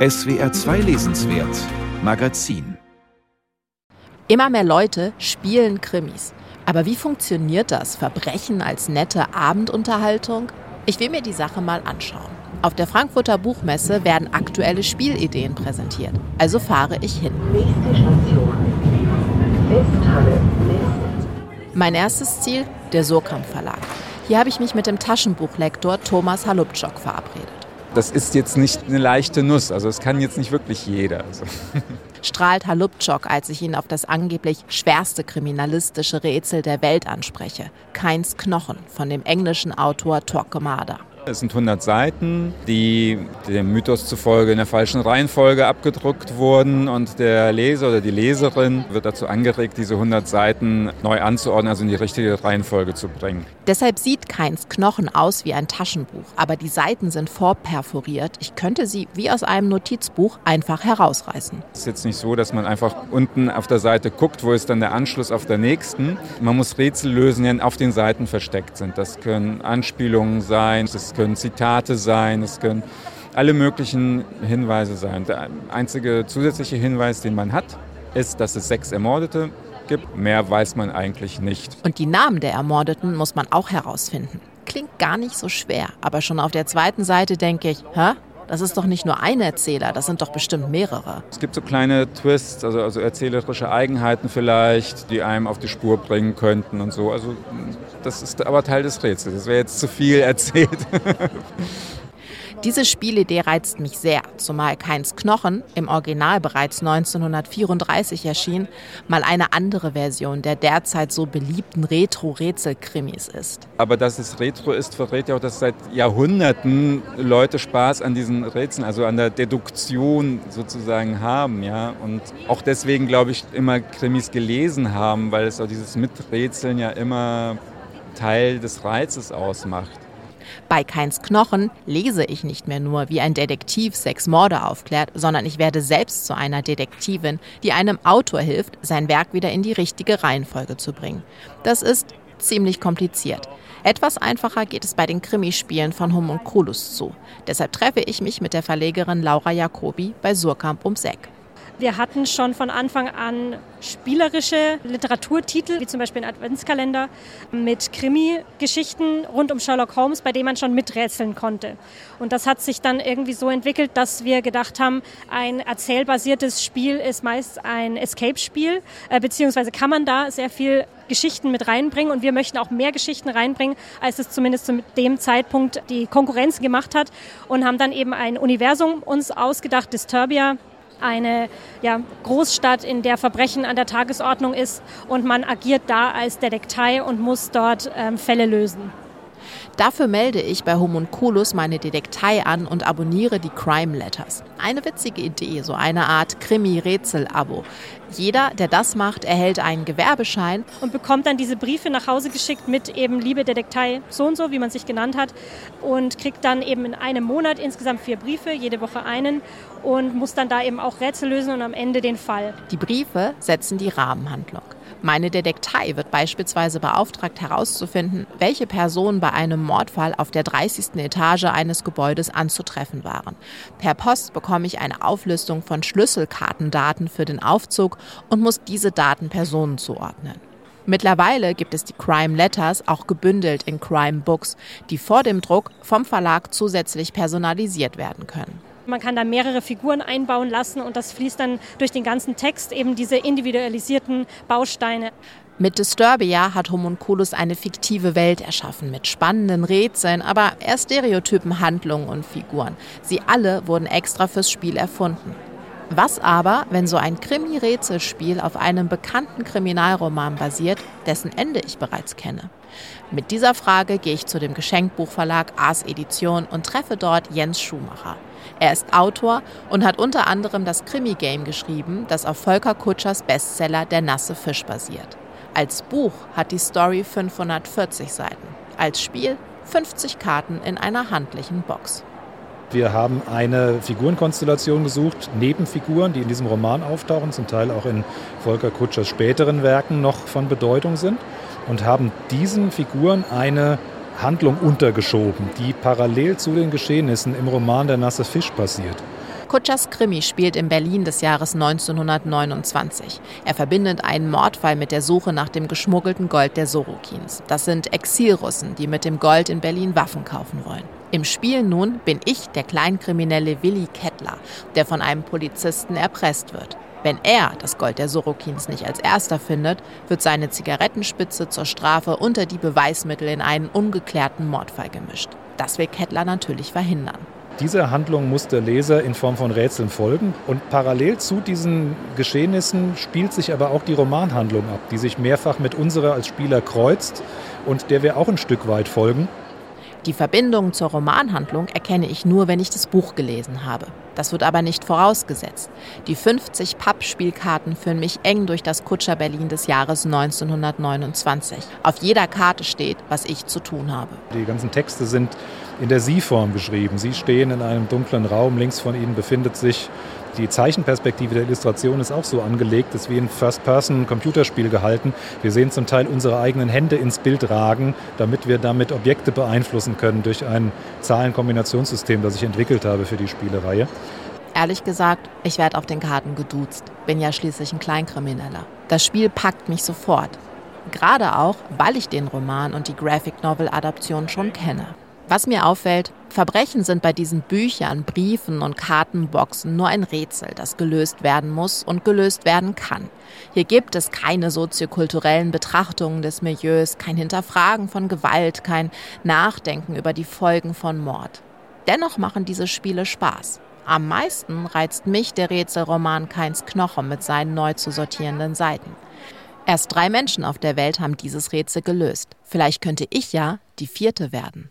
SWR 2 Lesenswert Magazin Immer mehr Leute spielen Krimis. Aber wie funktioniert das? Verbrechen als nette Abendunterhaltung? Ich will mir die Sache mal anschauen. Auf der Frankfurter Buchmesse werden aktuelle Spielideen präsentiert. Also fahre ich hin. Nächste Station. Westhalle. Mein erstes Ziel, der Surkamp Verlag. Hier habe ich mich mit dem Taschenbuchlektor Thomas Halubczok verabredet. Das ist jetzt nicht eine leichte Nuss, also es kann jetzt nicht wirklich jeder. Also. Strahlt Halubczok, als ich ihn auf das angeblich schwerste kriminalistische Rätsel der Welt anspreche. Keins Knochen von dem englischen Autor Torquemada. Es sind 100 Seiten, die dem Mythos zufolge in der falschen Reihenfolge abgedruckt wurden und der Leser oder die Leserin wird dazu angeregt, diese 100 Seiten neu anzuordnen, also in die richtige Reihenfolge zu bringen. Deshalb sieht Keins Knochen aus wie ein Taschenbuch, aber die Seiten sind vorperforiert. Ich könnte sie wie aus einem Notizbuch einfach herausreißen. Es ist jetzt nicht so, dass man einfach unten auf der Seite guckt, wo ist dann der Anschluss auf der nächsten. Man muss Rätsel lösen, die auf den Seiten versteckt sind. Das können Anspielungen sein, das können Zitate sein, es können alle möglichen Hinweise sein. Der einzige zusätzliche Hinweis, den man hat, ist, dass es sechs Ermordete gibt. Mehr weiß man eigentlich nicht. Und die Namen der Ermordeten muss man auch herausfinden. Klingt gar nicht so schwer, aber schon auf der zweiten Seite denke ich, hä? Das ist doch nicht nur ein Erzähler, das sind doch bestimmt mehrere. Es gibt so kleine Twists, also, also erzählerische Eigenheiten vielleicht, die einem auf die Spur bringen könnten und so. Also das ist aber Teil des Rätsels. Das wäre jetzt zu viel erzählt. Diese Spielidee reizt mich sehr, zumal Keins Knochen, im Original bereits 1934 erschien, mal eine andere Version der derzeit so beliebten Retro-Rätsel-Krimis ist. Aber dass es Retro ist, verrät ja auch, dass seit Jahrhunderten Leute Spaß an diesen Rätseln, also an der Deduktion sozusagen haben. Ja? Und auch deswegen, glaube ich, immer Krimis gelesen haben, weil es auch dieses Miträtseln ja immer Teil des Reizes ausmacht. Bei Keins Knochen lese ich nicht mehr nur, wie ein Detektiv sechs Morde aufklärt, sondern ich werde selbst zu einer Detektivin, die einem Autor hilft, sein Werk wieder in die richtige Reihenfolge zu bringen. Das ist ziemlich kompliziert. Etwas einfacher geht es bei den Krimispielen von Homunculus zu. Deshalb treffe ich mich mit der Verlegerin Laura Jacobi bei Surkamp ums Eck. Wir hatten schon von Anfang an spielerische Literaturtitel, wie zum Beispiel ein Adventskalender mit Krimi-Geschichten rund um Sherlock Holmes, bei denen man schon miträtseln konnte. Und das hat sich dann irgendwie so entwickelt, dass wir gedacht haben, ein erzählbasiertes Spiel ist meist ein Escape-Spiel, äh, beziehungsweise kann man da sehr viel Geschichten mit reinbringen und wir möchten auch mehr Geschichten reinbringen, als es zumindest zu dem Zeitpunkt die Konkurrenz gemacht hat und haben dann eben ein Universum uns ausgedacht, Disturbia, eine ja, Großstadt, in der Verbrechen an der Tagesordnung ist und man agiert da als Detektei und muss dort ähm, Fälle lösen. Dafür melde ich bei Homunculus meine Detektei an und abonniere die Crime Letters. Eine witzige Idee, so eine Art Krimi-Rätsel-Abo. Jeder, der das macht, erhält einen Gewerbeschein und bekommt dann diese Briefe nach Hause geschickt mit eben Liebe Detektei so und so, wie man sich genannt hat und kriegt dann eben in einem Monat insgesamt vier Briefe, jede Woche einen und muss dann da eben auch Rätsel lösen und am Ende den Fall. Die Briefe setzen die Rahmenhandlung. Meine Detektei wird beispielsweise beauftragt herauszufinden, welche Personen bei einem Mordfall auf der 30. Etage eines Gebäudes anzutreffen waren. Per Post bekomme ich eine Auflistung von Schlüsselkartendaten für den Aufzug und muss diese Daten Personen zuordnen. Mittlerweile gibt es die Crime Letters auch gebündelt in Crime Books, die vor dem Druck vom Verlag zusätzlich personalisiert werden können. Man kann da mehrere Figuren einbauen lassen und das fließt dann durch den ganzen Text eben diese individualisierten Bausteine. Mit Disturbia hat Homunculus eine fiktive Welt erschaffen mit spannenden Rätseln, aber eher stereotypen Handlungen und Figuren. Sie alle wurden extra fürs Spiel erfunden. Was aber, wenn so ein Krimi-Rätselspiel auf einem bekannten Kriminalroman basiert, dessen Ende ich bereits kenne? Mit dieser Frage gehe ich zu dem Geschenkbuchverlag Ars Edition und treffe dort Jens Schumacher. Er ist Autor und hat unter anderem das Krimi-Game geschrieben, das auf Volker Kutschers Bestseller Der nasse Fisch basiert. Als Buch hat die Story 540 Seiten, als Spiel 50 Karten in einer handlichen Box. Wir haben eine Figurenkonstellation gesucht, Nebenfiguren, die in diesem Roman auftauchen, zum Teil auch in Volker Kutschers späteren Werken noch von Bedeutung sind und haben diesen Figuren eine Handlung untergeschoben, die parallel zu den Geschehnissen im Roman Der nasse Fisch passiert. Kutschers Krimi spielt in Berlin des Jahres 1929. Er verbindet einen Mordfall mit der Suche nach dem geschmuggelten Gold der Sorokins. Das sind Exilrussen, die mit dem Gold in Berlin Waffen kaufen wollen. Im Spiel nun bin ich der Kleinkriminelle Willi Kettler, der von einem Polizisten erpresst wird. Wenn er das Gold der Sorokins nicht als erster findet, wird seine Zigarettenspitze zur Strafe unter die Beweismittel in einen ungeklärten Mordfall gemischt. Das will Kettler natürlich verhindern. Dieser Handlung muss der Leser in Form von Rätseln folgen. Und parallel zu diesen Geschehnissen spielt sich aber auch die Romanhandlung ab, die sich mehrfach mit unserer als Spieler kreuzt und der wir auch ein Stück weit folgen. Die Verbindung zur Romanhandlung erkenne ich nur, wenn ich das Buch gelesen habe. Das wird aber nicht vorausgesetzt. Die 50 Pappspielkarten führen mich eng durch das Kutscher Berlin des Jahres 1929. Auf jeder Karte steht, was ich zu tun habe. Die ganzen Texte sind in der Sie-Form geschrieben. Sie stehen in einem dunklen Raum, links von Ihnen befindet sich die Zeichenperspektive der Illustration ist auch so angelegt, ist wie ein First-Person-Computerspiel gehalten. Wir sehen zum Teil unsere eigenen Hände ins Bild ragen, damit wir damit Objekte beeinflussen können durch ein Zahlenkombinationssystem, das ich entwickelt habe für die Spielereihe. Ehrlich gesagt, ich werde auf den Karten geduzt. Bin ja schließlich ein Kleinkrimineller. Das Spiel packt mich sofort. Gerade auch, weil ich den Roman und die Graphic Novel Adaption schon kenne. Was mir auffällt, Verbrechen sind bei diesen Büchern, Briefen und Kartenboxen nur ein Rätsel, das gelöst werden muss und gelöst werden kann. Hier gibt es keine soziokulturellen Betrachtungen des Milieus, kein Hinterfragen von Gewalt, kein Nachdenken über die Folgen von Mord. Dennoch machen diese Spiele Spaß. Am meisten reizt mich der Rätselroman Keins Knochen mit seinen neu zu sortierenden Seiten. Erst drei Menschen auf der Welt haben dieses Rätsel gelöst. Vielleicht könnte ich ja die vierte werden.